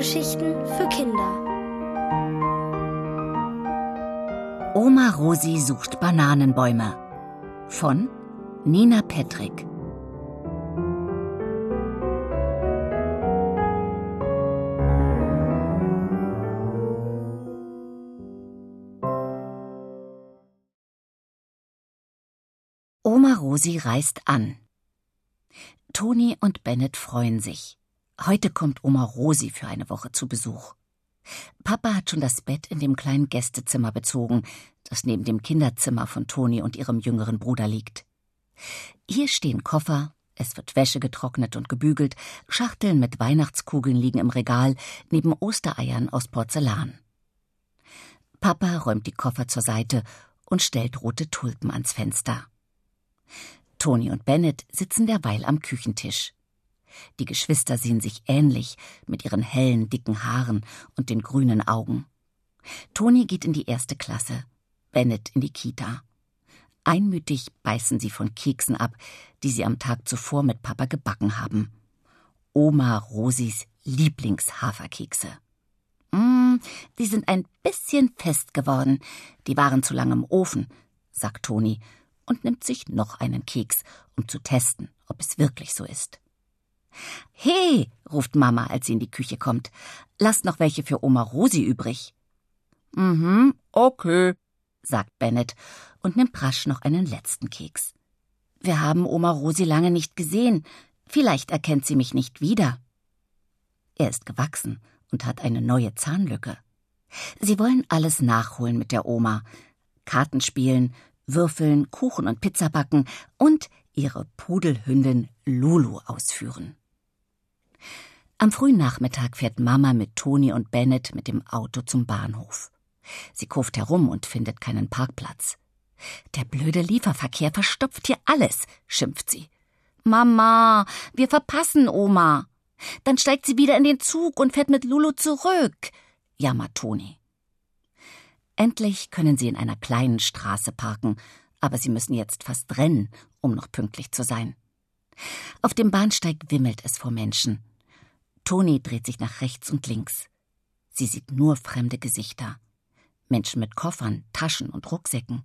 Hörgeschichten für Kinder. Oma Rosi sucht Bananenbäume von Nina Petrick. Oma Rosi reist an. Toni und Bennett freuen sich. Heute kommt Oma Rosi für eine Woche zu Besuch. Papa hat schon das Bett in dem kleinen Gästezimmer bezogen, das neben dem Kinderzimmer von Toni und ihrem jüngeren Bruder liegt. Hier stehen Koffer, es wird Wäsche getrocknet und gebügelt, Schachteln mit Weihnachtskugeln liegen im Regal neben Ostereiern aus Porzellan. Papa räumt die Koffer zur Seite und stellt rote Tulpen ans Fenster. Toni und Bennett sitzen derweil am Küchentisch. Die Geschwister sehen sich ähnlich mit ihren hellen, dicken Haaren und den grünen Augen. Toni geht in die erste Klasse, Bennett in die Kita. Einmütig beißen sie von Keksen ab, die sie am Tag zuvor mit Papa gebacken haben. Oma Rosis Lieblingshaferkekse. Mm, die sind ein bisschen fest geworden. Die waren zu lang im Ofen, sagt Toni und nimmt sich noch einen Keks, um zu testen, ob es wirklich so ist. He, ruft Mama, als sie in die Küche kommt. Lasst noch welche für Oma Rosi übrig. Mhm, okay, sagt Bennett und nimmt rasch noch einen letzten Keks. Wir haben Oma Rosi lange nicht gesehen. Vielleicht erkennt sie mich nicht wieder. Er ist gewachsen und hat eine neue Zahnlücke. Sie wollen alles nachholen mit der Oma. Karten spielen, würfeln, Kuchen und Pizza backen und ihre Pudelhündin Lulu ausführen. Am frühen Nachmittag fährt Mama mit Toni und Bennett mit dem Auto zum Bahnhof. Sie kurft herum und findet keinen Parkplatz. Der blöde Lieferverkehr verstopft hier alles, schimpft sie. Mama, wir verpassen Oma. Dann steigt sie wieder in den Zug und fährt mit Lulu zurück, jammert Toni. Endlich können sie in einer kleinen Straße parken, aber sie müssen jetzt fast rennen, um noch pünktlich zu sein. Auf dem Bahnsteig wimmelt es vor Menschen. Toni dreht sich nach rechts und links. Sie sieht nur fremde Gesichter. Menschen mit Koffern, Taschen und Rucksäcken.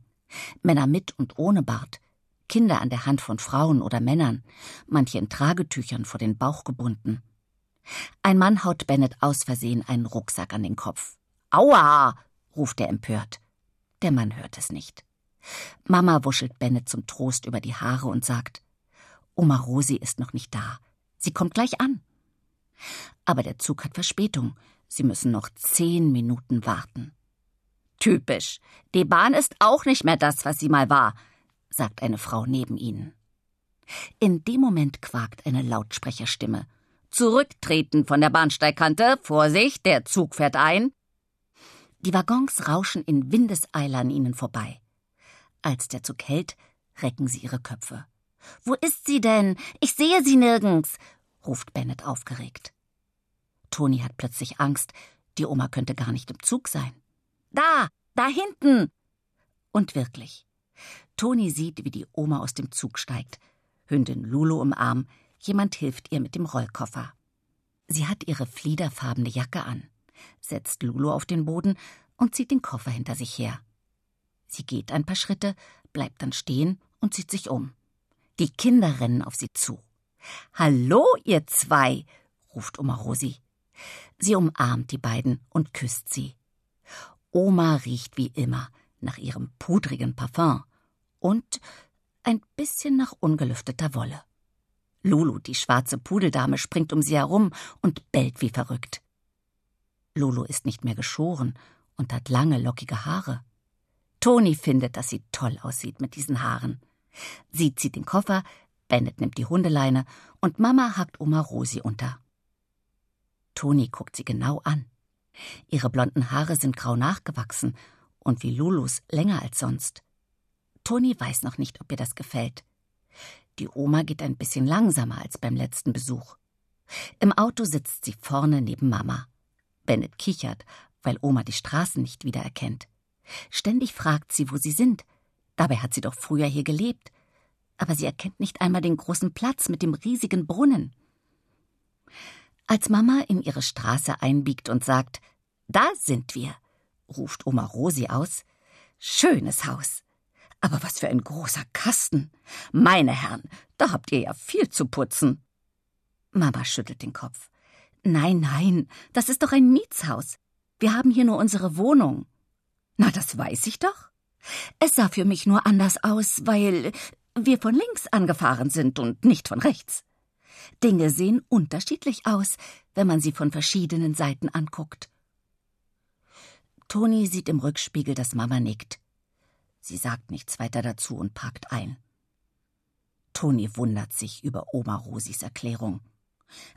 Männer mit und ohne Bart. Kinder an der Hand von Frauen oder Männern, manche in Tragetüchern vor den Bauch gebunden. Ein Mann haut Bennett aus Versehen einen Rucksack an den Kopf. Aua! ruft er empört. Der Mann hört es nicht. Mama wuschelt Bennett zum Trost über die Haare und sagt, Oma Rosi ist noch nicht da. Sie kommt gleich an. Aber der Zug hat Verspätung. Sie müssen noch zehn Minuten warten. Typisch. Die Bahn ist auch nicht mehr das, was sie mal war, sagt eine Frau neben ihnen. In dem Moment quakt eine Lautsprecherstimme. Zurücktreten von der Bahnsteigkante. Vorsicht, der Zug fährt ein. Die Waggons rauschen in Windeseile an ihnen vorbei. Als der Zug hält, recken sie ihre Köpfe. Wo ist sie denn? Ich sehe sie nirgends, ruft Bennett aufgeregt. Toni hat plötzlich Angst, die Oma könnte gar nicht im Zug sein. Da, da hinten! Und wirklich. Toni sieht, wie die Oma aus dem Zug steigt. Hündin Lulu im Arm, jemand hilft ihr mit dem Rollkoffer. Sie hat ihre fliederfarbene Jacke an setzt Lulu auf den Boden und zieht den Koffer hinter sich her. Sie geht ein paar Schritte, bleibt dann stehen und zieht sich um. Die Kinder rennen auf sie zu. Hallo, ihr zwei, ruft Oma Rosi. Sie umarmt die beiden und küsst sie. Oma riecht wie immer nach ihrem pudrigen Parfum und ein bisschen nach ungelüfteter Wolle. Lulu, die schwarze Pudeldame, springt um sie herum und bellt wie verrückt. Lulu ist nicht mehr geschoren und hat lange, lockige Haare. Toni findet, dass sie toll aussieht mit diesen Haaren. Sie zieht den Koffer, Bennett nimmt die Hundeleine und Mama hackt Oma Rosi unter. Toni guckt sie genau an. Ihre blonden Haare sind grau nachgewachsen und wie Lulus länger als sonst. Toni weiß noch nicht, ob ihr das gefällt. Die Oma geht ein bisschen langsamer als beim letzten Besuch. Im Auto sitzt sie vorne neben Mama. Bennett kichert, weil Oma die Straßen nicht wiedererkennt. Ständig fragt sie, wo sie sind. Dabei hat sie doch früher hier gelebt. Aber sie erkennt nicht einmal den großen Platz mit dem riesigen Brunnen. Als Mama in ihre Straße einbiegt und sagt, da sind wir, ruft Oma Rosi aus. Schönes Haus. Aber was für ein großer Kasten. Meine Herren, da habt ihr ja viel zu putzen. Mama schüttelt den Kopf. Nein, nein, das ist doch ein Mietshaus. Wir haben hier nur unsere Wohnung. Na, das weiß ich doch. Es sah für mich nur anders aus, weil wir von links angefahren sind und nicht von rechts. Dinge sehen unterschiedlich aus, wenn man sie von verschiedenen Seiten anguckt. Toni sieht im Rückspiegel, dass Mama nickt. Sie sagt nichts weiter dazu und parkt ein. Toni wundert sich über Oma Rosis Erklärung.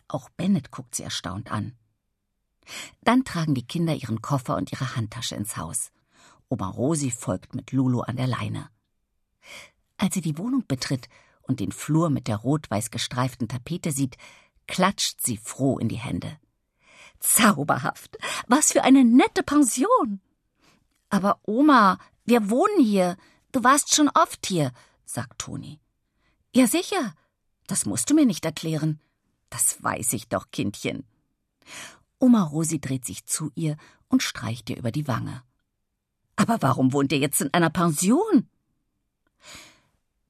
Auch Bennett guckt sie erstaunt an. Dann tragen die Kinder ihren Koffer und ihre Handtasche ins Haus. Oma Rosi folgt mit Lulu an der Leine. Als sie die Wohnung betritt und den Flur mit der rot-weiß gestreiften Tapete sieht, klatscht sie froh in die Hände. Zauberhaft. Was für eine nette Pension. Aber Oma, wir wohnen hier. Du warst schon oft hier, sagt Toni. Ja, sicher. Das musst du mir nicht erklären. Das weiß ich doch, Kindchen. Oma Rosi dreht sich zu ihr und streicht ihr über die Wange. Aber warum wohnt ihr jetzt in einer Pension?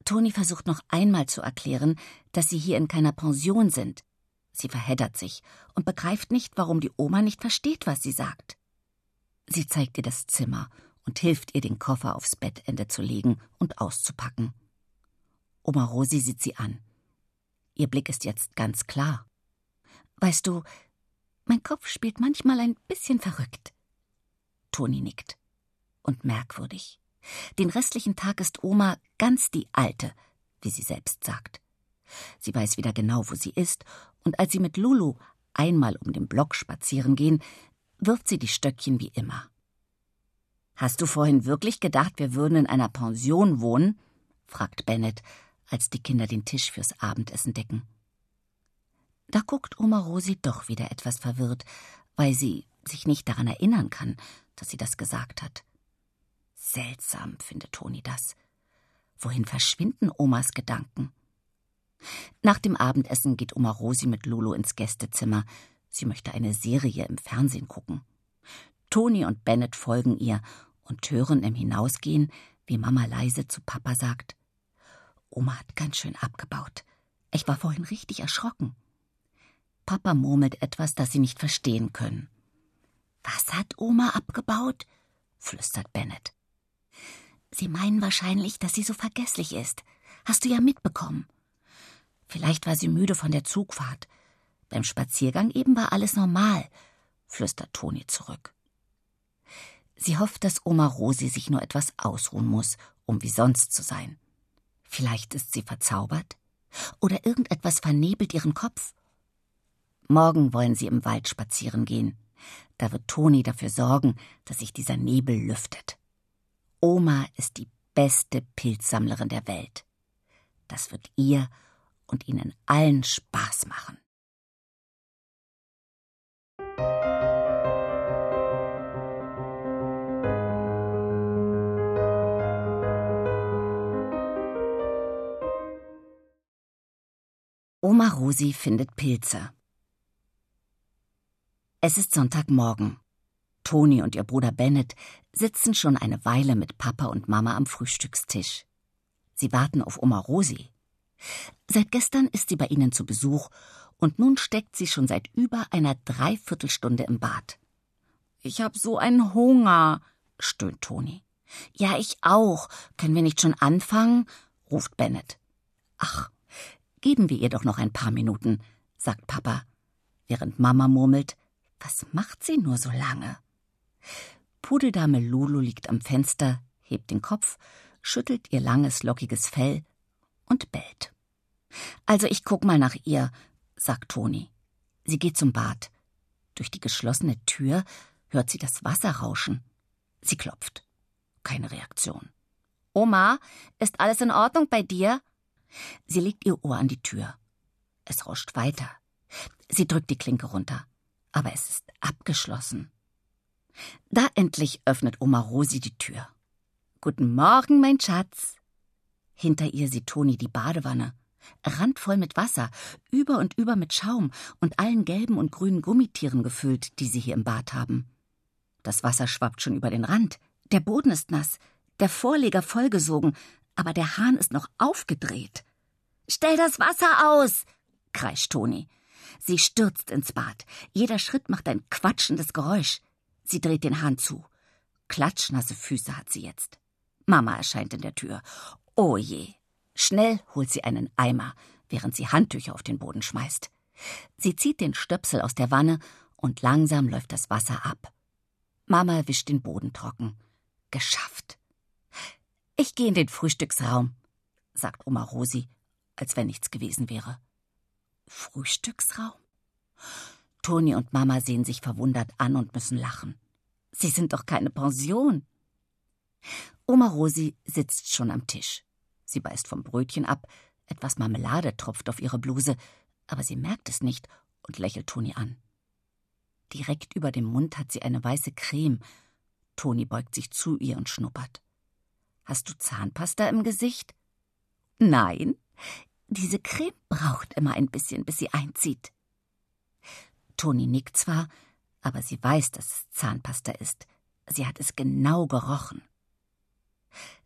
Toni versucht noch einmal zu erklären, dass sie hier in keiner Pension sind. Sie verheddert sich und begreift nicht, warum die Oma nicht versteht, was sie sagt. Sie zeigt ihr das Zimmer und hilft ihr, den Koffer aufs Bettende zu legen und auszupacken. Oma Rosi sieht sie an. Ihr Blick ist jetzt ganz klar. Weißt du, mein Kopf spielt manchmal ein bisschen verrückt. Toni nickt. Und merkwürdig. Den restlichen Tag ist Oma ganz die Alte, wie sie selbst sagt. Sie weiß wieder genau, wo sie ist, und als sie mit Lulu einmal um den Block spazieren gehen, wirft sie die Stöckchen wie immer. Hast du vorhin wirklich gedacht, wir würden in einer Pension wohnen? fragt Bennett, als die Kinder den Tisch fürs Abendessen decken. Da guckt Oma Rosi doch wieder etwas verwirrt, weil sie sich nicht daran erinnern kann, dass sie das gesagt hat. Seltsam, findet Toni das. Wohin verschwinden Omas Gedanken? Nach dem Abendessen geht Oma Rosi mit Lolo ins Gästezimmer. Sie möchte eine Serie im Fernsehen gucken. Toni und Bennett folgen ihr und hören im Hinausgehen, wie Mama leise zu Papa sagt: Oma hat ganz schön abgebaut. Ich war vorhin richtig erschrocken. Papa murmelt etwas, das sie nicht verstehen können. Was hat Oma abgebaut? flüstert Bennett. Sie meinen wahrscheinlich, dass sie so vergesslich ist. Hast du ja mitbekommen. Vielleicht war sie müde von der Zugfahrt. Beim Spaziergang eben war alles normal, flüstert Toni zurück. Sie hofft, dass Oma Rosi sich nur etwas ausruhen muss, um wie sonst zu sein. Vielleicht ist sie verzaubert? Oder irgendetwas vernebelt ihren Kopf? Morgen wollen sie im Wald spazieren gehen. Da wird Toni dafür sorgen, dass sich dieser Nebel lüftet. Oma ist die beste Pilzsammlerin der Welt. Das wird ihr und ihnen allen Spaß machen. Oma Rosi findet Pilze. Es ist Sonntagmorgen. Toni und ihr Bruder Bennett sitzen schon eine Weile mit Papa und Mama am Frühstückstisch. Sie warten auf Oma Rosi. Seit gestern ist sie bei ihnen zu Besuch und nun steckt sie schon seit über einer Dreiviertelstunde im Bad. Ich hab so einen Hunger, stöhnt Toni. Ja, ich auch. Können wir nicht schon anfangen? ruft Bennett. Ach, geben wir ihr doch noch ein paar Minuten, sagt Papa, während Mama murmelt, was macht sie nur so lange? Pudeldame Lulu liegt am Fenster, hebt den Kopf, schüttelt ihr langes, lockiges Fell und bellt. Also ich guck mal nach ihr, sagt Toni. Sie geht zum Bad. Durch die geschlossene Tür hört sie das Wasser rauschen. Sie klopft. Keine Reaktion. Oma, ist alles in Ordnung bei dir? Sie legt ihr Ohr an die Tür. Es rauscht weiter. Sie drückt die Klinke runter aber es ist abgeschlossen. Da endlich öffnet Oma Rosi die Tür. Guten Morgen, mein Schatz. Hinter ihr sieht Toni die Badewanne. randvoll mit Wasser, über und über mit Schaum und allen gelben und grünen Gummitieren gefüllt, die sie hier im Bad haben. Das Wasser schwappt schon über den Rand, der Boden ist nass, der Vorleger vollgesogen, aber der Hahn ist noch aufgedreht. Stell das Wasser aus! kreischt Toni. Sie stürzt ins Bad. Jeder Schritt macht ein quatschendes Geräusch. Sie dreht den Hahn zu. Klatschnasse Füße hat sie jetzt. Mama erscheint in der Tür. Oh je. Schnell holt sie einen Eimer, während sie Handtücher auf den Boden schmeißt. Sie zieht den Stöpsel aus der Wanne und langsam läuft das Wasser ab. Mama wischt den Boden trocken. Geschafft. Ich gehe in den Frühstücksraum, sagt Oma Rosi, als wenn nichts gewesen wäre. Frühstücksraum? Toni und Mama sehen sich verwundert an und müssen lachen. Sie sind doch keine Pension. Oma Rosi sitzt schon am Tisch. Sie beißt vom Brötchen ab, etwas Marmelade tropft auf ihre Bluse, aber sie merkt es nicht und lächelt Toni an. Direkt über dem Mund hat sie eine weiße Creme. Toni beugt sich zu ihr und schnuppert. Hast du Zahnpasta im Gesicht? Nein, diese Creme braucht immer ein bisschen, bis sie einzieht. Toni nickt zwar, aber sie weiß, dass es Zahnpasta ist. Sie hat es genau gerochen.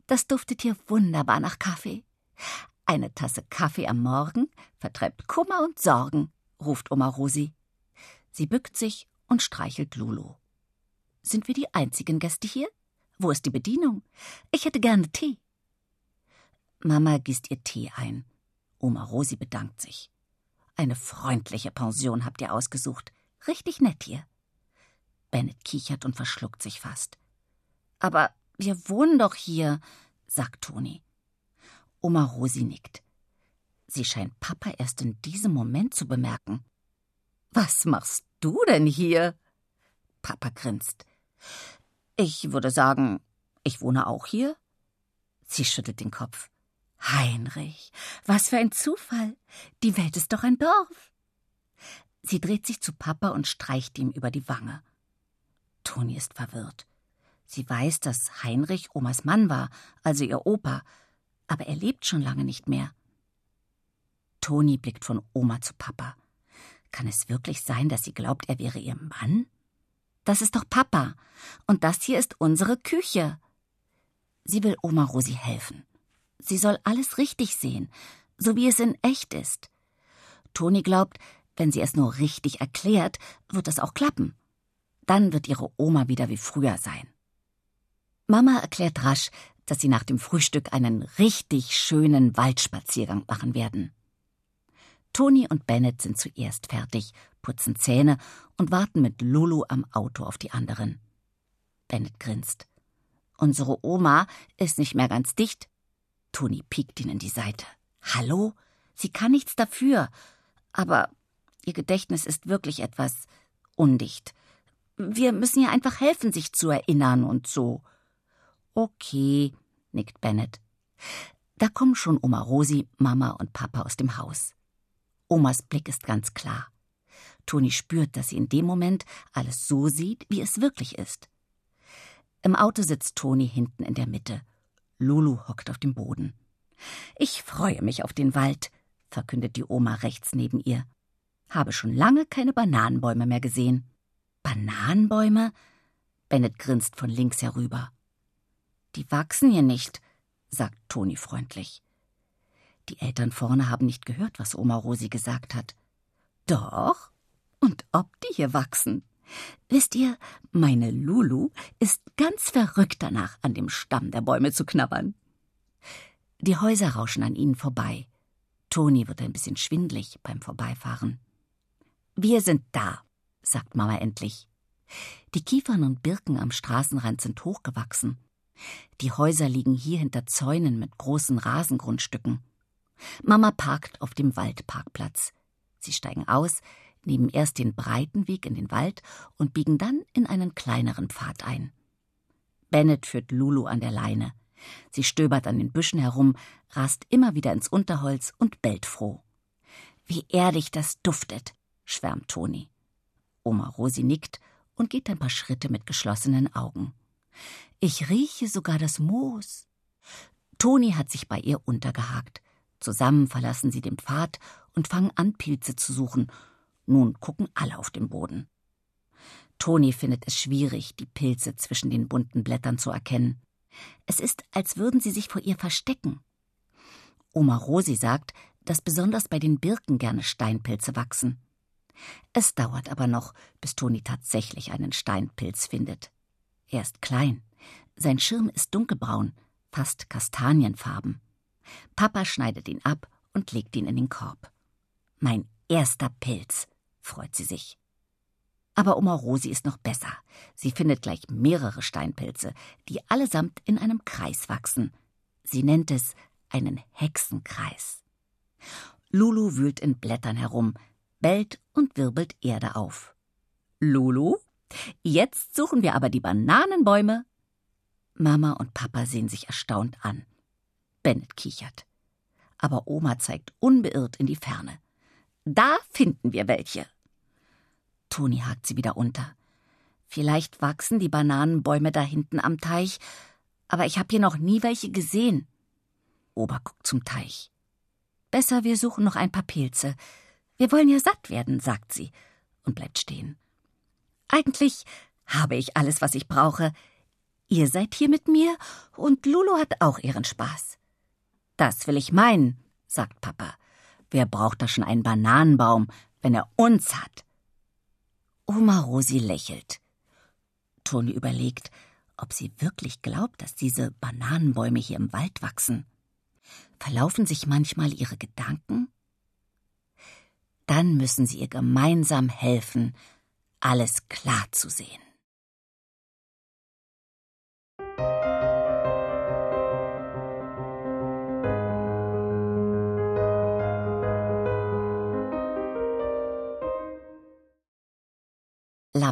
Das duftet hier wunderbar nach Kaffee. Eine Tasse Kaffee am Morgen vertreibt Kummer und Sorgen, ruft Oma Rosi. Sie bückt sich und streichelt Lulu. Sind wir die einzigen Gäste hier? Wo ist die Bedienung? Ich hätte gerne Tee. Mama gießt ihr Tee ein. Oma Rosi bedankt sich. Eine freundliche Pension habt ihr ausgesucht. Richtig nett hier. Bennett kichert und verschluckt sich fast. Aber wir wohnen doch hier, sagt Toni. Oma Rosi nickt. Sie scheint Papa erst in diesem Moment zu bemerken. Was machst du denn hier? Papa grinst. Ich würde sagen, ich wohne auch hier. Sie schüttelt den Kopf. Heinrich, was für ein Zufall. Die Welt ist doch ein Dorf. Sie dreht sich zu Papa und streicht ihm über die Wange. Toni ist verwirrt. Sie weiß, dass Heinrich Omas Mann war, also ihr Opa, aber er lebt schon lange nicht mehr. Toni blickt von Oma zu Papa. Kann es wirklich sein, dass sie glaubt, er wäre ihr Mann? Das ist doch Papa. Und das hier ist unsere Küche. Sie will Oma Rosi helfen. Sie soll alles richtig sehen, so wie es in echt ist. Toni glaubt, wenn sie es nur richtig erklärt, wird es auch klappen. Dann wird ihre Oma wieder wie früher sein. Mama erklärt rasch, dass sie nach dem Frühstück einen richtig schönen Waldspaziergang machen werden. Toni und Bennett sind zuerst fertig, putzen Zähne und warten mit Lulu am Auto auf die anderen. Bennett grinst. Unsere Oma ist nicht mehr ganz dicht. Toni piekt ihn in die Seite. Hallo? Sie kann nichts dafür. Aber ihr Gedächtnis ist wirklich etwas undicht. Wir müssen ihr einfach helfen, sich zu erinnern und so. Okay, nickt Bennett. Da kommen schon Oma Rosi, Mama und Papa aus dem Haus. Omas Blick ist ganz klar. Toni spürt, dass sie in dem Moment alles so sieht, wie es wirklich ist. Im Auto sitzt Toni hinten in der Mitte. Lulu hockt auf dem Boden. Ich freue mich auf den Wald, verkündet die Oma rechts neben ihr. Habe schon lange keine Bananenbäume mehr gesehen. Bananenbäume? Bennett grinst von links herüber. Die wachsen hier nicht, sagt Toni freundlich. Die Eltern vorne haben nicht gehört, was Oma Rosi gesagt hat. Doch, und ob die hier wachsen. Wisst ihr, meine Lulu ist ganz verrückt danach, an dem Stamm der Bäume zu knabbern. Die Häuser rauschen an ihnen vorbei. Toni wird ein bisschen schwindlig beim Vorbeifahren. Wir sind da, sagt Mama endlich. Die Kiefern und Birken am Straßenrand sind hochgewachsen. Die Häuser liegen hier hinter Zäunen mit großen Rasengrundstücken. Mama parkt auf dem Waldparkplatz. Sie steigen aus, nehmen erst den breiten Weg in den Wald und biegen dann in einen kleineren Pfad ein. Bennett führt Lulu an der Leine. Sie stöbert an den Büschen herum, rast immer wieder ins Unterholz und bellt froh. Wie erdig das duftet, schwärmt Toni. Oma Rosi nickt und geht ein paar Schritte mit geschlossenen Augen. Ich rieche sogar das Moos. Toni hat sich bei ihr untergehakt. Zusammen verlassen sie den Pfad und fangen an, Pilze zu suchen. Nun gucken alle auf den Boden. Toni findet es schwierig, die Pilze zwischen den bunten Blättern zu erkennen. Es ist, als würden sie sich vor ihr verstecken. Oma Rosi sagt, dass besonders bei den Birken gerne Steinpilze wachsen. Es dauert aber noch, bis Toni tatsächlich einen Steinpilz findet. Er ist klein. Sein Schirm ist dunkelbraun, fast kastanienfarben. Papa schneidet ihn ab und legt ihn in den Korb. Mein erster Pilz, freut sie sich. Aber Oma Rosi ist noch besser. Sie findet gleich mehrere Steinpilze, die allesamt in einem Kreis wachsen. Sie nennt es einen Hexenkreis. Lulu wühlt in Blättern herum, bellt und wirbelt Erde auf. Lulu, jetzt suchen wir aber die Bananenbäume. Mama und Papa sehen sich erstaunt an. Bennett kichert. Aber Oma zeigt unbeirrt in die Ferne. Da finden wir welche. Toni hakt sie wieder unter. Vielleicht wachsen die Bananenbäume da hinten am Teich, aber ich habe hier noch nie welche gesehen. Ober guckt zum Teich. Besser, wir suchen noch ein paar Pilze. Wir wollen ja satt werden, sagt sie und bleibt stehen. Eigentlich habe ich alles, was ich brauche. Ihr seid hier mit mir und Lulu hat auch ihren Spaß. Das will ich meinen, sagt Papa. Wer braucht da schon einen Bananenbaum, wenn er uns hat? Oma Rosi lächelt. Toni überlegt, ob sie wirklich glaubt, dass diese Bananenbäume hier im Wald wachsen. Verlaufen sich manchmal ihre Gedanken? Dann müssen sie ihr gemeinsam helfen, alles klar zu sehen.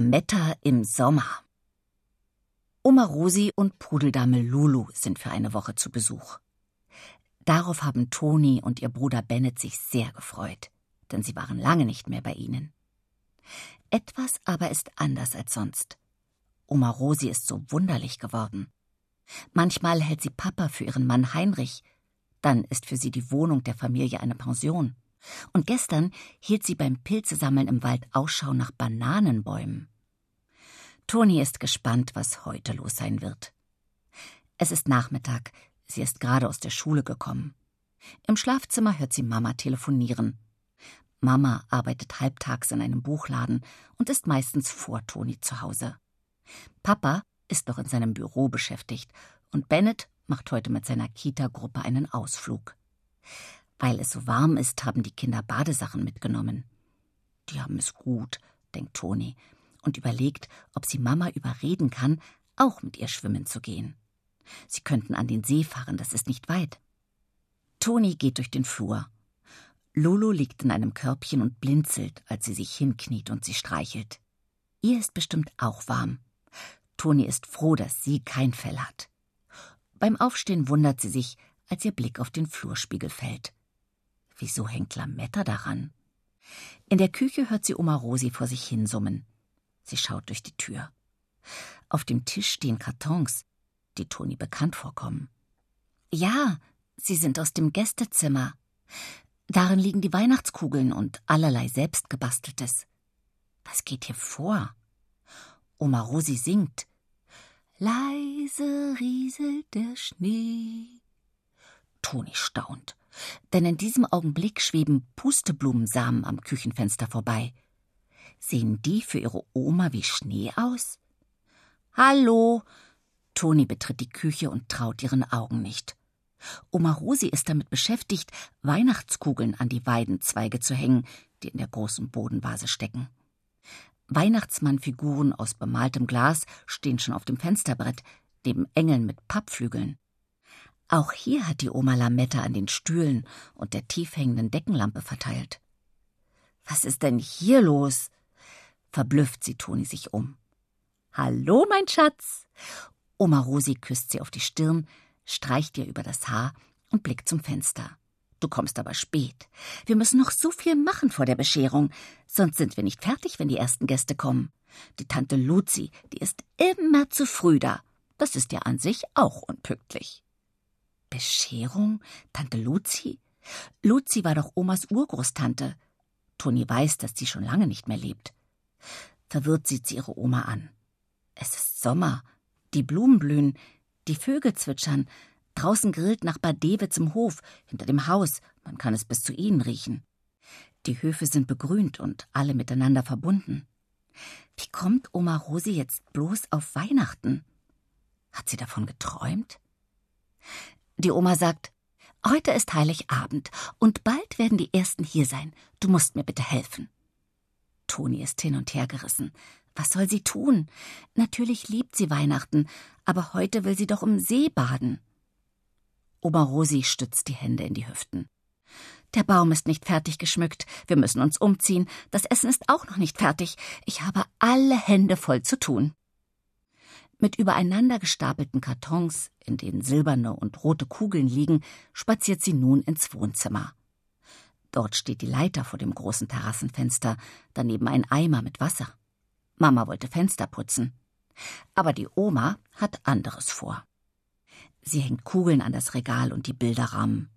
Lametta im Sommer. Oma Rosi und Pudeldame Lulu sind für eine Woche zu Besuch. Darauf haben Toni und ihr Bruder Bennett sich sehr gefreut, denn sie waren lange nicht mehr bei ihnen. Etwas aber ist anders als sonst. Oma Rosi ist so wunderlich geworden. Manchmal hält sie Papa für ihren Mann Heinrich, dann ist für sie die Wohnung der Familie eine Pension. Und gestern hielt sie beim Pilzesammeln im Wald Ausschau nach Bananenbäumen. Toni ist gespannt, was heute los sein wird. Es ist Nachmittag, sie ist gerade aus der Schule gekommen. Im Schlafzimmer hört sie Mama telefonieren. Mama arbeitet halbtags in einem Buchladen und ist meistens vor Toni zu Hause. Papa ist noch in seinem Büro beschäftigt und Bennett macht heute mit seiner Kita-Gruppe einen Ausflug. Weil es so warm ist, haben die Kinder Badesachen mitgenommen. Die haben es gut, denkt Toni und überlegt, ob sie Mama überreden kann, auch mit ihr schwimmen zu gehen. Sie könnten an den See fahren, das ist nicht weit. Toni geht durch den Flur. Lulu liegt in einem Körbchen und blinzelt, als sie sich hinkniet und sie streichelt. Ihr ist bestimmt auch warm. Toni ist froh, dass sie kein Fell hat. Beim Aufstehen wundert sie sich, als ihr Blick auf den Flurspiegel fällt. Wieso hängt Lametta daran? In der Küche hört sie Oma Rosi vor sich hinsummen. Sie schaut durch die Tür. Auf dem Tisch stehen Kartons, die Toni bekannt vorkommen. Ja, sie sind aus dem Gästezimmer. Darin liegen die Weihnachtskugeln und allerlei selbstgebasteltes. Was geht hier vor? Oma Rosi singt. Leise rieselt der Schnee. Toni staunt denn in diesem Augenblick schweben Pusteblumensamen am Küchenfenster vorbei. Sehen die für ihre Oma wie Schnee aus? Hallo! Toni betritt die Küche und traut ihren Augen nicht. Oma Rosi ist damit beschäftigt, Weihnachtskugeln an die Weidenzweige zu hängen, die in der großen Bodenvase stecken. Weihnachtsmannfiguren aus bemaltem Glas stehen schon auf dem Fensterbrett, neben Engeln mit Pappflügeln. Auch hier hat die Oma Lametta an den Stühlen und der tief hängenden Deckenlampe verteilt. Was ist denn hier los? Verblüfft sie Toni sich um. Hallo, mein Schatz. Oma Rosi küsst sie auf die Stirn, streicht ihr über das Haar und blickt zum Fenster. Du kommst aber spät. Wir müssen noch so viel machen vor der Bescherung, sonst sind wir nicht fertig, wenn die ersten Gäste kommen. Die Tante Luzi, die ist immer zu früh da. Das ist ja an sich auch unpünktlich. Bescherung? Tante Luzi? Luzi war doch Omas Urgroßtante. Toni weiß, dass sie schon lange nicht mehr lebt. Verwirrt sieht sie ihre Oma an. Es ist Sommer, die Blumen blühen, die Vögel zwitschern, draußen grillt Nachbar Dewitz im Hof, hinter dem Haus, man kann es bis zu ihnen riechen. Die Höfe sind begrünt und alle miteinander verbunden. Wie kommt Oma Rosi jetzt bloß auf Weihnachten? Hat sie davon geträumt? Die Oma sagt, heute ist Heiligabend und bald werden die Ersten hier sein. Du musst mir bitte helfen. Toni ist hin und her gerissen. Was soll sie tun? Natürlich liebt sie Weihnachten, aber heute will sie doch im See baden. Oma Rosi stützt die Hände in die Hüften. Der Baum ist nicht fertig geschmückt. Wir müssen uns umziehen. Das Essen ist auch noch nicht fertig. Ich habe alle Hände voll zu tun. Mit übereinander gestapelten Kartons, in denen silberne und rote Kugeln liegen, spaziert sie nun ins Wohnzimmer. Dort steht die Leiter vor dem großen Terrassenfenster, daneben ein Eimer mit Wasser. Mama wollte Fenster putzen. Aber die Oma hat anderes vor. Sie hängt Kugeln an das Regal und die Bilderrahmen.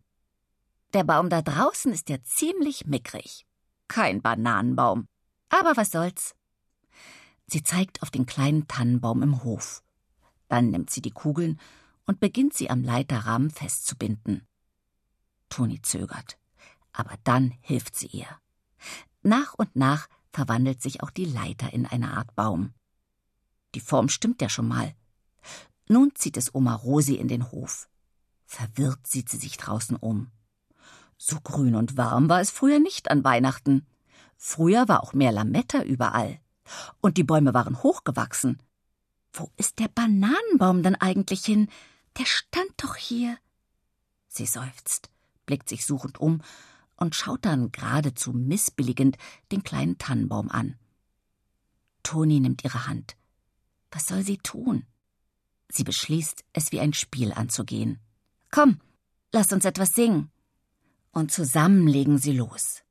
Der Baum da draußen ist ja ziemlich mickrig. Kein Bananenbaum. Aber was soll's? Sie zeigt auf den kleinen Tannenbaum im Hof. Dann nimmt sie die Kugeln und beginnt sie am Leiterrahmen festzubinden. Toni zögert, aber dann hilft sie ihr. Nach und nach verwandelt sich auch die Leiter in eine Art Baum. Die Form stimmt ja schon mal. Nun zieht es Oma Rosi in den Hof. Verwirrt sieht sie sich draußen um. So grün und warm war es früher nicht an Weihnachten. Früher war auch mehr Lametta überall. Und die Bäume waren hochgewachsen. Wo ist der Bananenbaum denn eigentlich hin? Der stand doch hier. Sie seufzt, blickt sich suchend um und schaut dann geradezu missbilligend den kleinen Tannenbaum an. Toni nimmt ihre Hand. Was soll sie tun? Sie beschließt, es wie ein Spiel anzugehen. Komm, lass uns etwas singen und zusammen legen sie los.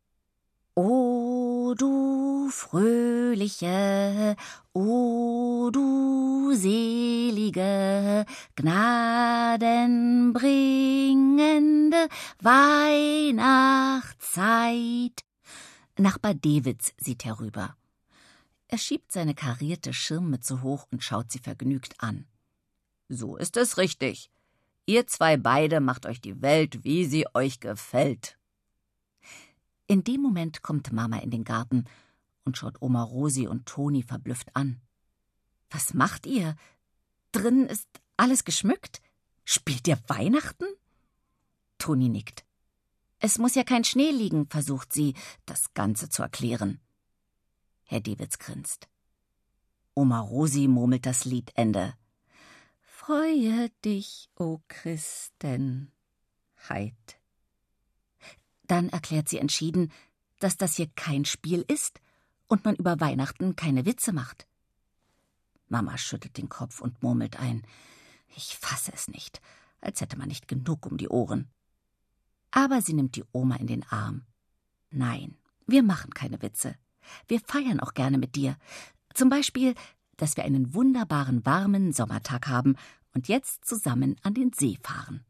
O du fröhliche, o du selige, gnadenbringende Weihnachtszeit. Nachbar Dewitz sieht herüber. Er schiebt seine karierte Schirmmütze hoch und schaut sie vergnügt an. So ist es richtig. Ihr zwei beide macht euch die Welt, wie sie euch gefällt. In dem Moment kommt Mama in den Garten und schaut Oma Rosi und Toni verblüfft an. Was macht ihr? Drinnen ist alles geschmückt? Spielt ihr Weihnachten? Toni nickt. Es muss ja kein Schnee liegen, versucht sie, das Ganze zu erklären. Herr Dewitz grinst. Oma Rosi murmelt das Liedende. Freue dich, o Christenheit. Dann erklärt sie entschieden, dass das hier kein Spiel ist und man über Weihnachten keine Witze macht. Mama schüttelt den Kopf und murmelt ein. Ich fasse es nicht, als hätte man nicht genug um die Ohren. Aber sie nimmt die Oma in den Arm. Nein, wir machen keine Witze. Wir feiern auch gerne mit dir. Zum Beispiel, dass wir einen wunderbaren warmen Sommertag haben und jetzt zusammen an den See fahren.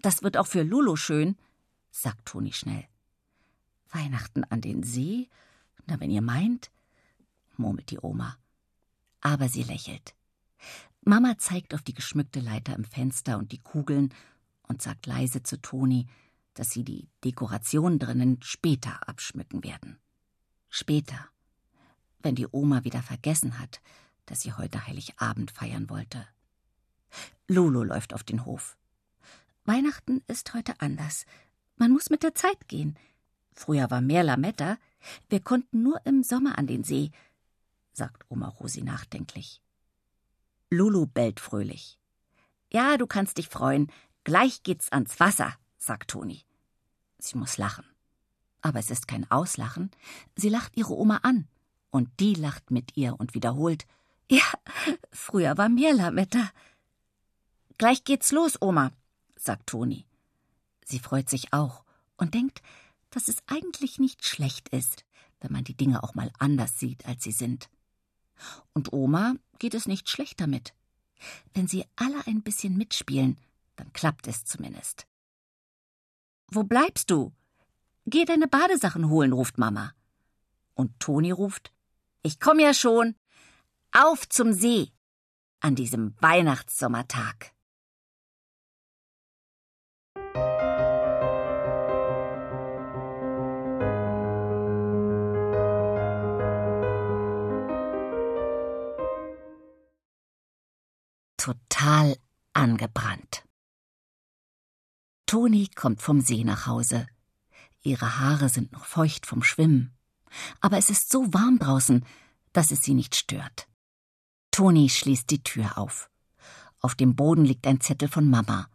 Das wird auch für Lulu schön, sagt Toni schnell. Weihnachten an den See? Na, wenn ihr meint, murmelt die Oma. Aber sie lächelt. Mama zeigt auf die geschmückte Leiter im Fenster und die Kugeln und sagt leise zu Toni, dass sie die Dekoration drinnen später abschmücken werden. Später, wenn die Oma wieder vergessen hat, dass sie heute Heiligabend feiern wollte. Lulu läuft auf den Hof. Weihnachten ist heute anders. Man muss mit der Zeit gehen. Früher war mehr Lametta. Wir konnten nur im Sommer an den See, sagt Oma Rosi nachdenklich. Lulu bellt fröhlich. Ja, du kannst dich freuen. Gleich geht's ans Wasser, sagt Toni. Sie muss lachen. Aber es ist kein Auslachen. Sie lacht ihre Oma an. Und die lacht mit ihr und wiederholt. Ja, früher war mehr Lametta. Gleich geht's los, Oma, sagt Toni. Sie freut sich auch und denkt, dass es eigentlich nicht schlecht ist, wenn man die Dinge auch mal anders sieht, als sie sind. Und Oma geht es nicht schlecht damit. Wenn sie alle ein bisschen mitspielen, dann klappt es zumindest. Wo bleibst du? Geh deine Badesachen holen, ruft Mama. Und Toni ruft, ich komm ja schon. Auf zum See. An diesem Weihnachtssommertag. Total angebrannt. Toni kommt vom See nach Hause. Ihre Haare sind noch feucht vom Schwimmen. Aber es ist so warm draußen, dass es sie nicht stört. Toni schließt die Tür auf. Auf dem Boden liegt ein Zettel von Mama.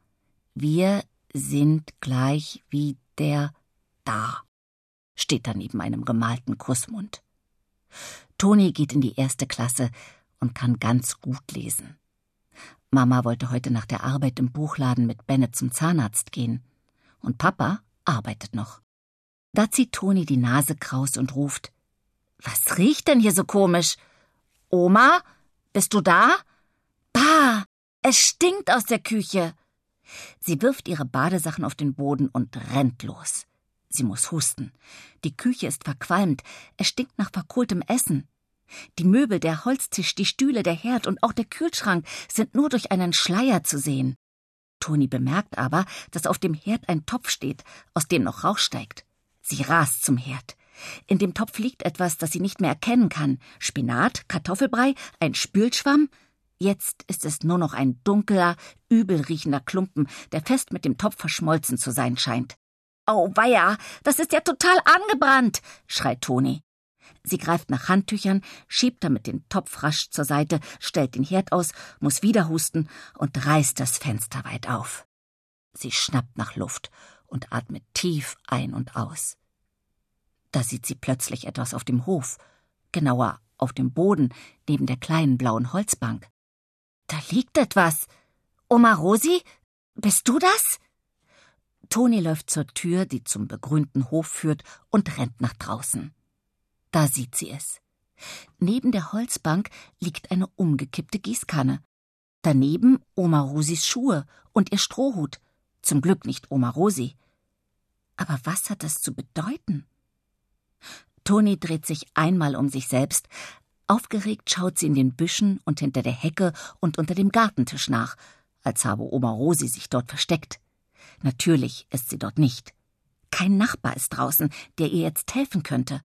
Wir sind gleich wie der da, steht da neben einem gemalten Kussmund. Toni geht in die erste Klasse und kann ganz gut lesen. Mama wollte heute nach der Arbeit im Buchladen mit Bennett zum Zahnarzt gehen. Und Papa arbeitet noch. Da zieht Toni die Nase kraus und ruft: Was riecht denn hier so komisch? Oma, bist du da? Bah, es stinkt aus der Küche. Sie wirft ihre Badesachen auf den Boden und rennt los. Sie muss husten. Die Küche ist verqualmt. Es stinkt nach verkohltem Essen. Die Möbel, der Holztisch, die Stühle, der Herd und auch der Kühlschrank sind nur durch einen Schleier zu sehen. Toni bemerkt aber, dass auf dem Herd ein Topf steht, aus dem noch Rauch steigt. Sie rast zum Herd. In dem Topf liegt etwas, das sie nicht mehr erkennen kann. Spinat, Kartoffelbrei, ein Spülschwamm. Jetzt ist es nur noch ein dunkler, übelriechender Klumpen, der fest mit dem Topf verschmolzen zu sein scheint. Auweia, das ist ja total angebrannt, schreit Toni. Sie greift nach Handtüchern, schiebt damit den Topf rasch zur Seite, stellt den Herd aus, muss wieder husten und reißt das Fenster weit auf. Sie schnappt nach Luft und atmet tief ein und aus. Da sieht sie plötzlich etwas auf dem Hof, genauer auf dem Boden neben der kleinen blauen Holzbank. Da liegt etwas. Oma Rosi, bist du das? Toni läuft zur Tür, die zum begrünten Hof führt, und rennt nach draußen. Da sieht sie es. Neben der Holzbank liegt eine umgekippte Gießkanne. Daneben Oma Rosis Schuhe und ihr Strohhut. Zum Glück nicht Oma Rosi. Aber was hat das zu bedeuten? Toni dreht sich einmal um sich selbst. Aufgeregt schaut sie in den Büschen und hinter der Hecke und unter dem Gartentisch nach, als habe Oma Rosi sich dort versteckt. Natürlich ist sie dort nicht. Kein Nachbar ist draußen, der ihr jetzt helfen könnte.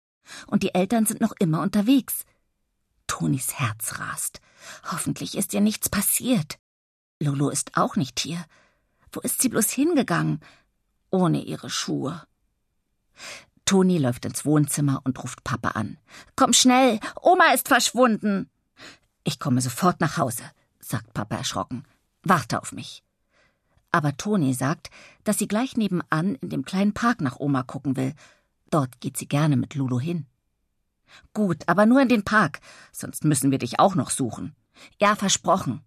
Und die Eltern sind noch immer unterwegs. Tonis Herz rast. Hoffentlich ist ihr nichts passiert. Lolo ist auch nicht hier. Wo ist sie bloß hingegangen? Ohne ihre Schuhe. Toni läuft ins Wohnzimmer und ruft Papa an. Komm schnell, Oma ist verschwunden. Ich komme sofort nach Hause, sagt Papa erschrocken. Warte auf mich. Aber Toni sagt, dass sie gleich nebenan in dem kleinen Park nach Oma gucken will Dort geht sie gerne mit Lulu hin. Gut, aber nur in den Park, sonst müssen wir dich auch noch suchen. Ja, versprochen.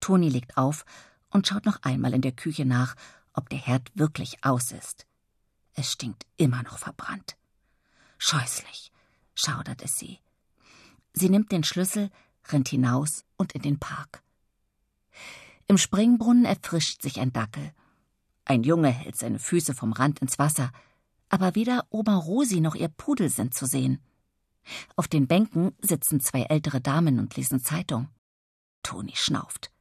Toni legt auf und schaut noch einmal in der Küche nach, ob der Herd wirklich aus ist. Es stinkt immer noch verbrannt. Scheußlich, schaudert es sie. Sie nimmt den Schlüssel, rennt hinaus und in den Park. Im Springbrunnen erfrischt sich ein Dackel. Ein Junge hält seine Füße vom Rand ins Wasser, aber weder Oma Rosi noch ihr Pudel sind zu sehen. Auf den Bänken sitzen zwei ältere Damen und lesen Zeitung. Toni schnauft.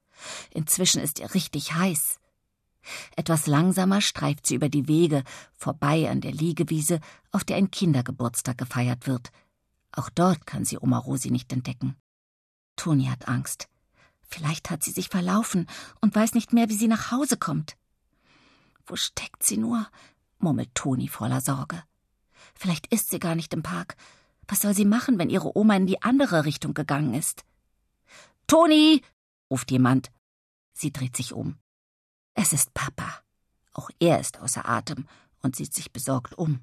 Inzwischen ist ihr richtig heiß. Etwas langsamer streift sie über die Wege, vorbei an der Liegewiese, auf der ein Kindergeburtstag gefeiert wird. Auch dort kann sie Oma Rosi nicht entdecken. Toni hat Angst. Vielleicht hat sie sich verlaufen und weiß nicht mehr, wie sie nach Hause kommt. Wo steckt sie nur? Murmelt Toni voller Sorge. Vielleicht ist sie gar nicht im Park. Was soll sie machen, wenn ihre Oma in die andere Richtung gegangen ist? Toni! ruft jemand. Sie dreht sich um. Es ist Papa. Auch er ist außer Atem und sieht sich besorgt um.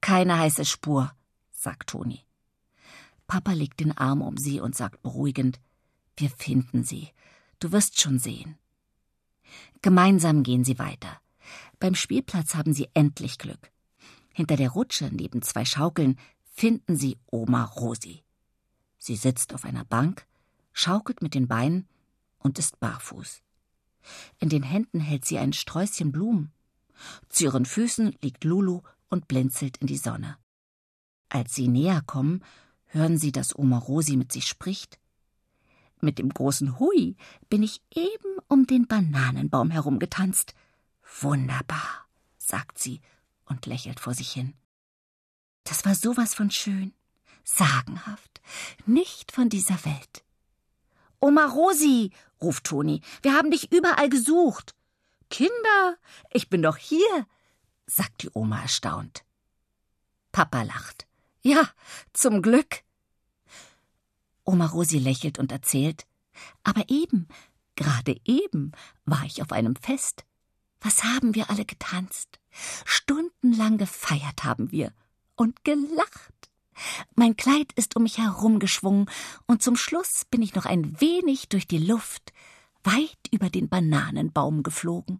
Keine heiße Spur, sagt Toni. Papa legt den Arm um sie und sagt beruhigend Wir finden sie. Du wirst schon sehen. Gemeinsam gehen sie weiter. Beim Spielplatz haben sie endlich Glück. Hinter der Rutsche neben zwei Schaukeln finden sie Oma Rosi. Sie sitzt auf einer Bank, schaukelt mit den Beinen und ist barfuß. In den Händen hält sie ein Sträußchen Blumen. Zu ihren Füßen liegt Lulu und blinzelt in die Sonne. Als sie näher kommen, hören sie, dass Oma Rosi mit sich spricht. Mit dem großen Hui bin ich eben um den Bananenbaum herumgetanzt. Wunderbar, sagt sie und lächelt vor sich hin. Das war sowas von schön, sagenhaft, nicht von dieser Welt. Oma Rosi, ruft Toni, wir haben dich überall gesucht. Kinder, ich bin doch hier, sagt die Oma erstaunt. Papa lacht. Ja, zum Glück. Oma Rosi lächelt und erzählt, aber eben, gerade eben war ich auf einem Fest. Was haben wir alle getanzt? Stundenlang gefeiert haben wir und gelacht. Mein Kleid ist um mich herumgeschwungen, und zum Schluss bin ich noch ein wenig durch die Luft, weit über den Bananenbaum geflogen.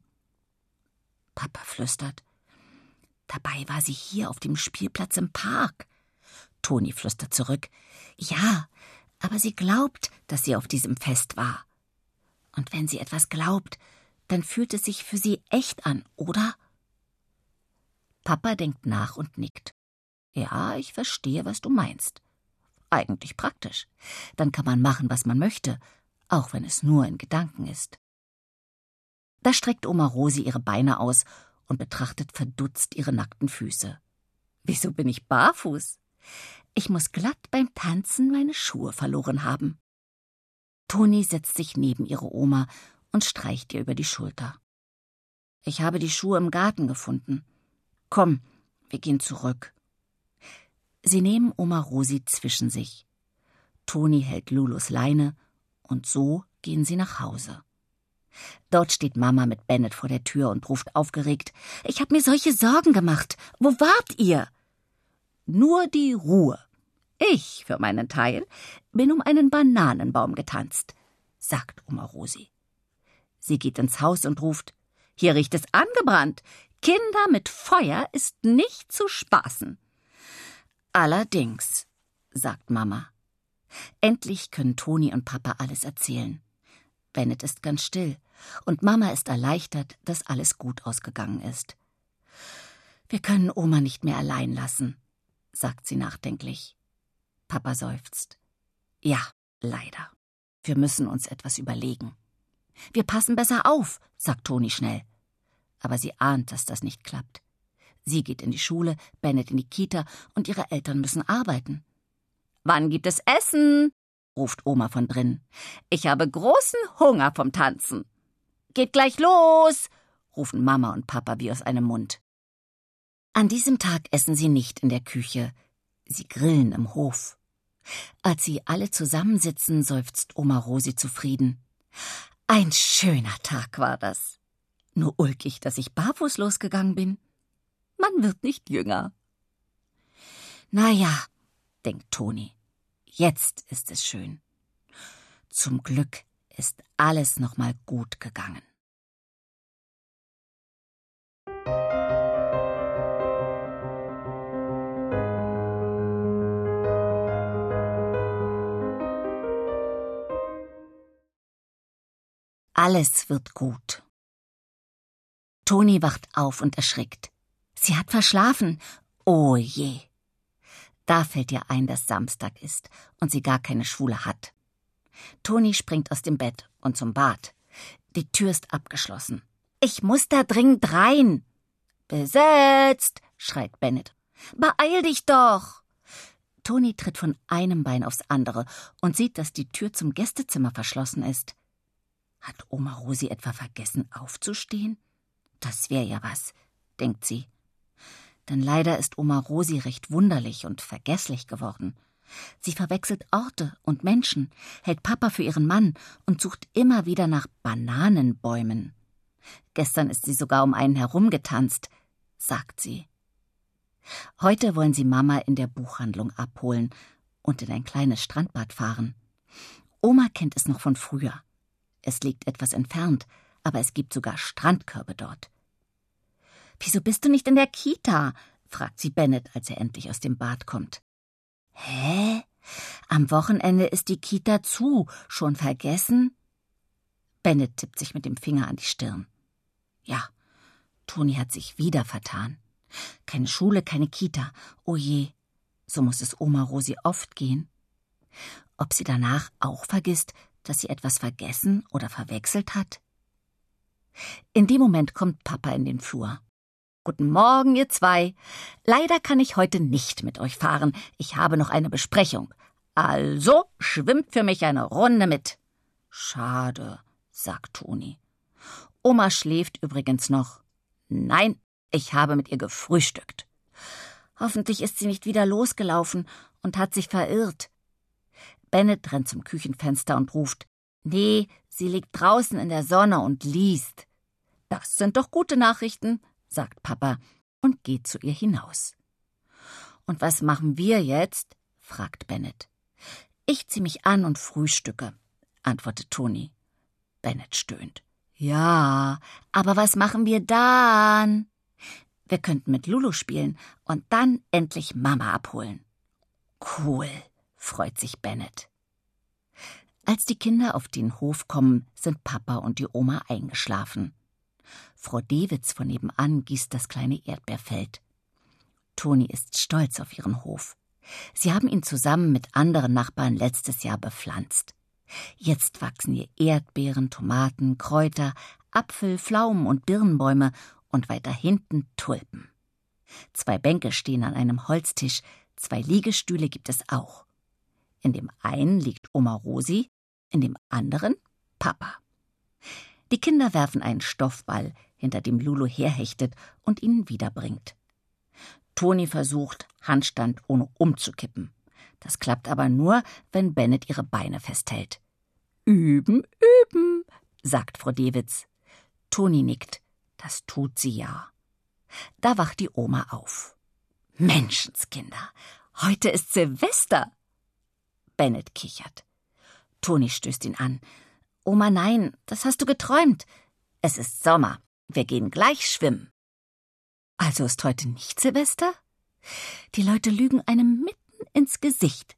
Papa flüstert. Dabei war sie hier auf dem Spielplatz im Park. Toni flüstert zurück. Ja, aber sie glaubt, dass sie auf diesem Fest war. Und wenn sie etwas glaubt, dann fühlt es sich für sie echt an, oder? Papa denkt nach und nickt. Ja, ich verstehe, was du meinst. Eigentlich praktisch. Dann kann man machen, was man möchte, auch wenn es nur in Gedanken ist. Da streckt Oma Rosi ihre Beine aus und betrachtet verdutzt ihre nackten Füße. Wieso bin ich barfuß? Ich muss glatt beim Tanzen meine Schuhe verloren haben. Toni setzt sich neben ihre Oma und streicht ihr über die Schulter. Ich habe die Schuhe im Garten gefunden. Komm, wir gehen zurück. Sie nehmen Oma Rosi zwischen sich. Toni hält Lulus Leine und so gehen sie nach Hause. Dort steht Mama mit Bennett vor der Tür und ruft aufgeregt: Ich hab mir solche Sorgen gemacht. Wo wart ihr? Nur die Ruhe. Ich, für meinen Teil, bin um einen Bananenbaum getanzt, sagt Oma Rosi. Sie geht ins Haus und ruft: Hier riecht es angebrannt. Kinder mit Feuer ist nicht zu spaßen. Allerdings, sagt Mama. Endlich können Toni und Papa alles erzählen. Bennett ist ganz still, und Mama ist erleichtert, dass alles gut ausgegangen ist. Wir können Oma nicht mehr allein lassen, sagt sie nachdenklich. Papa seufzt. Ja, leider. Wir müssen uns etwas überlegen. Wir passen besser auf, sagt Toni schnell. Aber sie ahnt, dass das nicht klappt. Sie geht in die Schule, Bennett in die Kita und ihre Eltern müssen arbeiten. Wann gibt es Essen? ruft Oma von drin. Ich habe großen Hunger vom Tanzen. Geht gleich los, rufen Mama und Papa wie aus einem Mund. An diesem Tag essen sie nicht in der Küche, sie grillen im Hof. Als sie alle zusammensitzen, seufzt Oma Rosi zufrieden. Ein schöner Tag war das. Nur ulkig, dass ich barfuß losgegangen bin. Man wird nicht jünger. Na ja, denkt Toni. Jetzt ist es schön. Zum Glück ist alles noch mal gut gegangen. Alles wird gut. Toni wacht auf und erschrickt. Sie hat verschlafen. Oh je. Da fällt ihr ein, dass Samstag ist und sie gar keine Schule hat. Toni springt aus dem Bett und zum Bad. Die Tür ist abgeschlossen. Ich muss da dringend rein. Besetzt, schreit Bennett. Beeil dich doch. Toni tritt von einem Bein aufs andere und sieht, dass die Tür zum Gästezimmer verschlossen ist. Hat Oma Rosi etwa vergessen aufzustehen? Das wäre ja was, denkt sie. Denn leider ist Oma Rosi recht wunderlich und vergesslich geworden. Sie verwechselt Orte und Menschen, hält Papa für ihren Mann und sucht immer wieder nach Bananenbäumen. Gestern ist sie sogar um einen herumgetanzt, sagt sie. Heute wollen sie Mama in der Buchhandlung abholen und in ein kleines Strandbad fahren. Oma kennt es noch von früher. Es liegt etwas entfernt, aber es gibt sogar Strandkörbe dort. Wieso bist du nicht in der Kita? fragt sie Bennett, als er endlich aus dem Bad kommt. Hä? Am Wochenende ist die Kita zu. Schon vergessen? Bennett tippt sich mit dem Finger an die Stirn. Ja, Toni hat sich wieder vertan. Keine Schule, keine Kita. Oh je, so muss es Oma Rosi oft gehen. Ob sie danach auch vergisst, dass sie etwas vergessen oder verwechselt hat? In dem Moment kommt Papa in den Flur. Guten Morgen, ihr zwei. Leider kann ich heute nicht mit euch fahren. Ich habe noch eine Besprechung. Also schwimmt für mich eine Runde mit. Schade, sagt Toni. Oma schläft übrigens noch. Nein, ich habe mit ihr gefrühstückt. Hoffentlich ist sie nicht wieder losgelaufen und hat sich verirrt. Bennett rennt zum Küchenfenster und ruft Nee, sie liegt draußen in der Sonne und liest. Das sind doch gute Nachrichten, sagt Papa und geht zu ihr hinaus. Und was machen wir jetzt? fragt Bennett. Ich zieh mich an und frühstücke, antwortet Toni. Bennett stöhnt. Ja, aber was machen wir dann? Wir könnten mit Lulu spielen und dann endlich Mama abholen. Cool, freut sich Bennett. Als die Kinder auf den Hof kommen, sind Papa und die Oma eingeschlafen. Frau Dewitz von nebenan gießt das kleine Erdbeerfeld. Toni ist stolz auf ihren Hof. Sie haben ihn zusammen mit anderen Nachbarn letztes Jahr bepflanzt. Jetzt wachsen hier Erdbeeren, Tomaten, Kräuter, Apfel, Pflaumen und Birnenbäume und weiter hinten Tulpen. Zwei Bänke stehen an einem Holztisch, zwei Liegestühle gibt es auch. In dem einen liegt Oma Rosi, in dem anderen Papa. Die Kinder werfen einen Stoffball, hinter dem Lulu herhechtet und ihn wiederbringt. Toni versucht, Handstand ohne umzukippen. Das klappt aber nur, wenn Bennett ihre Beine festhält. Üben, üben, sagt Frau Dewitz. Toni nickt. Das tut sie ja. Da wacht die Oma auf. Menschenskinder, heute ist Silvester. Bennett kichert. Toni stößt ihn an. Oma, nein, das hast du geträumt. Es ist Sommer. Wir gehen gleich schwimmen. Also ist heute nicht Silvester? Die Leute lügen einem mitten ins Gesicht.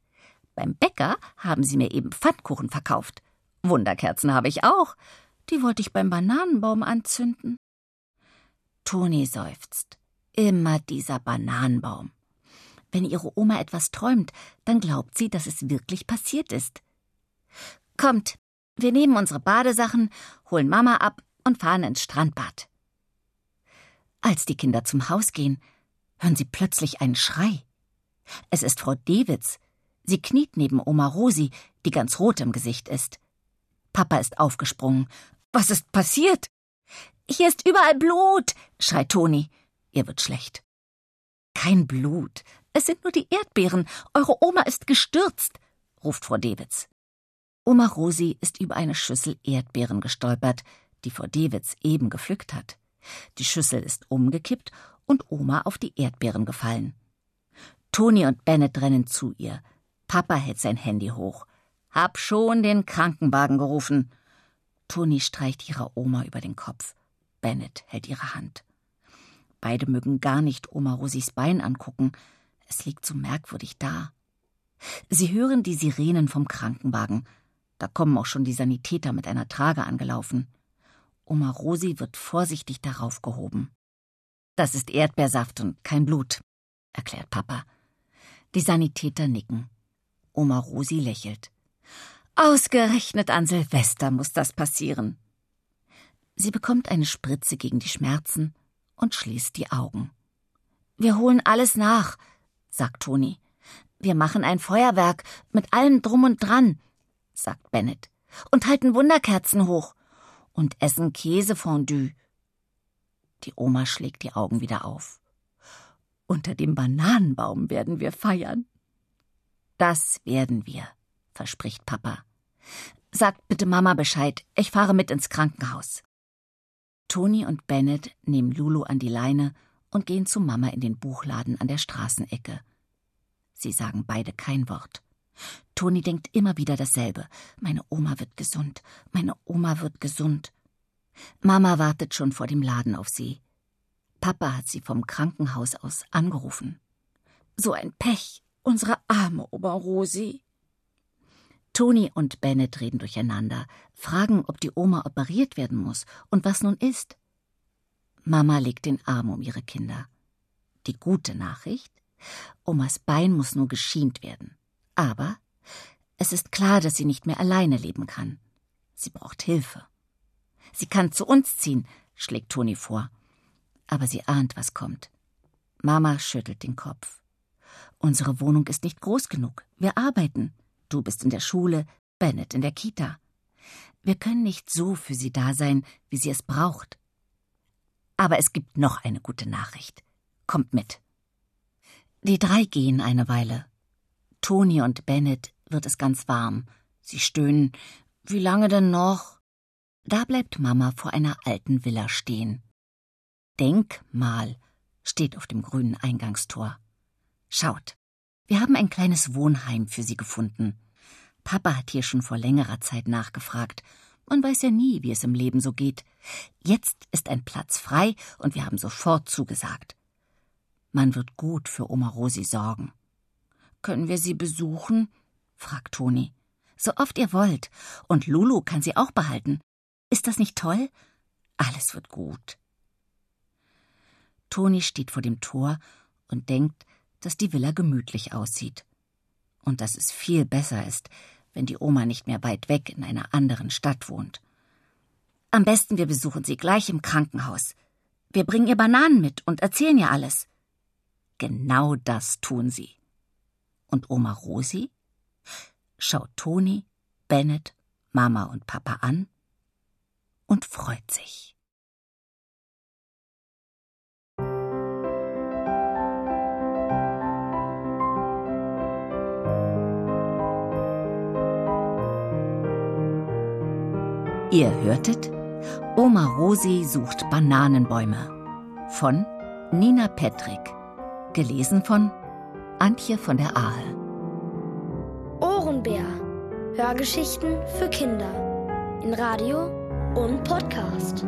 Beim Bäcker haben sie mir eben Pfannkuchen verkauft. Wunderkerzen habe ich auch. Die wollte ich beim Bananenbaum anzünden. Toni seufzt. Immer dieser Bananenbaum. Wenn ihre Oma etwas träumt, dann glaubt sie, dass es wirklich passiert ist. Kommt, wir nehmen unsere Badesachen, holen Mama ab und fahren ins Strandbad. Als die Kinder zum Haus gehen, hören sie plötzlich einen Schrei. Es ist Frau Dewitz. Sie kniet neben Oma Rosi, die ganz rot im Gesicht ist. Papa ist aufgesprungen. Was ist passiert? Hier ist überall Blut, schreit Toni. Ihr wird schlecht. Kein Blut. Es sind nur die Erdbeeren. Eure Oma ist gestürzt, ruft Frau Dewitz. Oma Rosi ist über eine Schüssel Erdbeeren gestolpert, die Frau Dewitz eben gepflückt hat. Die Schüssel ist umgekippt und Oma auf die Erdbeeren gefallen. Toni und Bennett rennen zu ihr. Papa hält sein Handy hoch. Hab schon den Krankenwagen gerufen. Toni streicht ihrer Oma über den Kopf. Bennett hält ihre Hand. Beide mögen gar nicht Oma Rosis Bein angucken. Es liegt so merkwürdig da. Sie hören die Sirenen vom Krankenwagen. Da kommen auch schon die Sanitäter mit einer Trage angelaufen. Oma Rosi wird vorsichtig darauf gehoben. Das ist Erdbeersaft und kein Blut, erklärt Papa. Die Sanitäter nicken. Oma Rosi lächelt. Ausgerechnet an Silvester muss das passieren. Sie bekommt eine Spritze gegen die Schmerzen und schließt die Augen. Wir holen alles nach, sagt Toni. Wir machen ein Feuerwerk mit allem drum und dran sagt Bennett, und halten Wunderkerzen hoch und essen Käsefondue. Die Oma schlägt die Augen wieder auf. Unter dem Bananenbaum werden wir feiern. Das werden wir, verspricht Papa. Sagt bitte Mama Bescheid, ich fahre mit ins Krankenhaus. Toni und Bennett nehmen Lulu an die Leine und gehen zu Mama in den Buchladen an der Straßenecke. Sie sagen beide kein Wort. Toni denkt immer wieder dasselbe. Meine Oma wird gesund. Meine Oma wird gesund. Mama wartet schon vor dem Laden auf sie. Papa hat sie vom Krankenhaus aus angerufen. So ein Pech, unsere arme Oma Rosi. Toni und Bennett reden durcheinander, fragen, ob die Oma operiert werden muss und was nun ist. Mama legt den Arm um ihre Kinder. Die gute Nachricht? Omas Bein muss nur geschient werden. Aber es ist klar, dass sie nicht mehr alleine leben kann. Sie braucht Hilfe. Sie kann zu uns ziehen, schlägt Toni vor. Aber sie ahnt, was kommt. Mama schüttelt den Kopf. Unsere Wohnung ist nicht groß genug. Wir arbeiten. Du bist in der Schule, Bennett in der Kita. Wir können nicht so für sie da sein, wie sie es braucht. Aber es gibt noch eine gute Nachricht. Kommt mit. Die drei gehen eine Weile. Toni und Bennett wird es ganz warm. Sie stöhnen. Wie lange denn noch? Da bleibt Mama vor einer alten Villa stehen. Denkmal steht auf dem grünen Eingangstor. Schaut, wir haben ein kleines Wohnheim für sie gefunden. Papa hat hier schon vor längerer Zeit nachgefragt. Man weiß ja nie, wie es im Leben so geht. Jetzt ist ein Platz frei und wir haben sofort zugesagt. Man wird gut für Oma Rosi sorgen. Können wir sie besuchen? fragt Toni. So oft ihr wollt. Und Lulu kann sie auch behalten. Ist das nicht toll? Alles wird gut. Toni steht vor dem Tor und denkt, dass die Villa gemütlich aussieht. Und dass es viel besser ist, wenn die Oma nicht mehr weit weg in einer anderen Stadt wohnt. Am besten wir besuchen sie gleich im Krankenhaus. Wir bringen ihr Bananen mit und erzählen ihr alles. Genau das tun sie. Und Oma Rosi schaut Toni, Bennett, Mama und Papa an und freut sich. Ihr hörtet Oma Rosi sucht Bananenbäume von Nina Petrick. Gelesen von Antje von der Ahe. Ohrenbär. Hörgeschichten für Kinder. In Radio und Podcast.